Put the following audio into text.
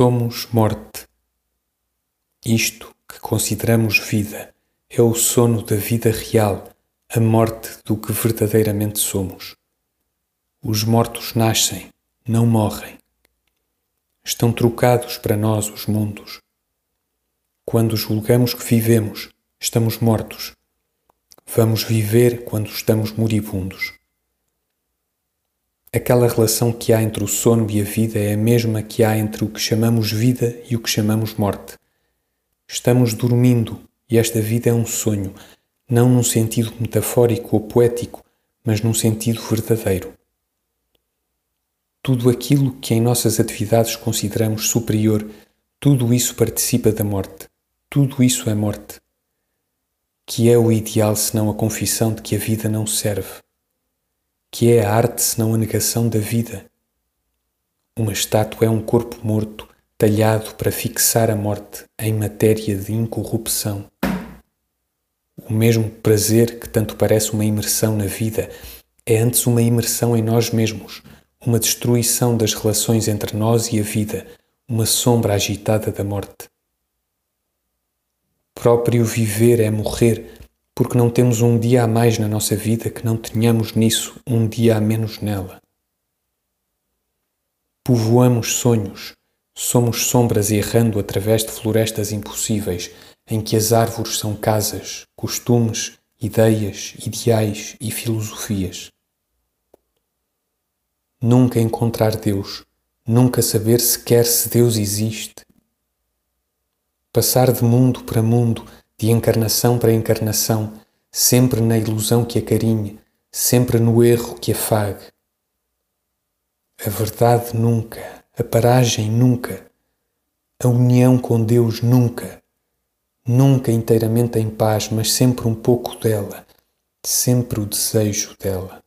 Somos morte. Isto que consideramos vida é o sono da vida real, a morte do que verdadeiramente somos. Os mortos nascem, não morrem. Estão trocados para nós os mundos. Quando julgamos que vivemos, estamos mortos. Vamos viver quando estamos moribundos. Aquela relação que há entre o sono e a vida é a mesma que há entre o que chamamos vida e o que chamamos morte. Estamos dormindo e esta vida é um sonho, não num sentido metafórico ou poético, mas num sentido verdadeiro. Tudo aquilo que em nossas atividades consideramos superior, tudo isso participa da morte. Tudo isso é morte. Que é o ideal senão a confissão de que a vida não serve? Que é a arte senão a negação da vida? Uma estátua é um corpo morto, talhado para fixar a morte em matéria de incorrupção. O mesmo prazer que tanto parece uma imersão na vida é antes uma imersão em nós mesmos, uma destruição das relações entre nós e a vida, uma sombra agitada da morte. Próprio viver é morrer, porque não temos um dia a mais na nossa vida que não tenhamos nisso um dia a menos nela. Povoamos sonhos, somos sombras errando através de florestas impossíveis em que as árvores são casas, costumes, ideias, ideais e filosofias. Nunca encontrar Deus, nunca saber sequer se Deus existe. Passar de mundo para mundo de encarnação para encarnação, sempre na ilusão que acarinhe, sempre no erro que afague. A verdade nunca, a paragem nunca, a união com Deus nunca, nunca inteiramente em paz, mas sempre um pouco dela, sempre o desejo dela.